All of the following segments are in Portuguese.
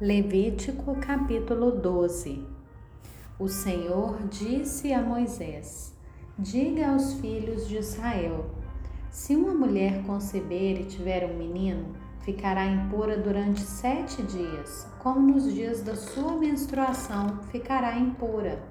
Levítico capítulo 12 O Senhor disse a Moisés: Diga aos filhos de Israel: Se uma mulher conceber e tiver um menino, ficará impura durante sete dias, como nos dias da sua menstruação ficará impura.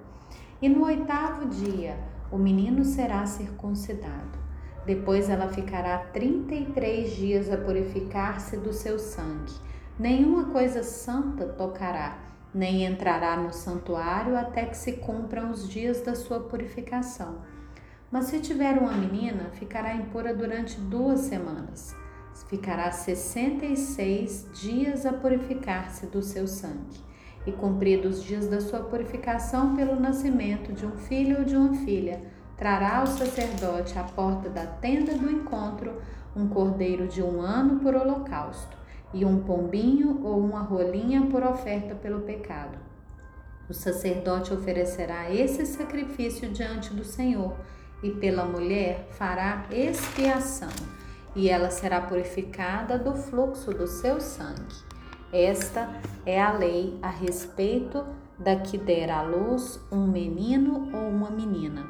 E no oitavo dia, o menino será circuncidado. Depois ela ficará trinta e três dias a purificar-se do seu sangue nenhuma coisa santa tocará, nem entrará no santuário até que se cumpram os dias da sua purificação. Mas se tiver uma menina, ficará impura durante duas semanas. Ficará sessenta e seis dias a purificar-se do seu sangue. E cumpridos os dias da sua purificação pelo nascimento de um filho ou de uma filha, trará o sacerdote à porta da tenda do encontro um cordeiro de um ano por holocausto e um pombinho ou uma rolinha por oferta pelo pecado. O sacerdote oferecerá esse sacrifício diante do Senhor e pela mulher fará expiação, e ela será purificada do fluxo do seu sangue. Esta é a lei a respeito da que der à luz um menino ou uma menina.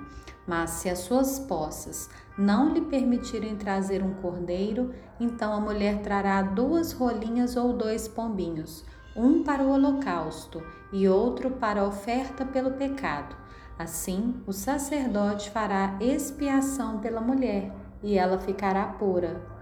Mas se as suas poças não lhe permitirem trazer um cordeiro, então a mulher trará duas rolinhas ou dois pombinhos, um para o holocausto e outro para a oferta pelo pecado. Assim, o sacerdote fará expiação pela mulher e ela ficará pura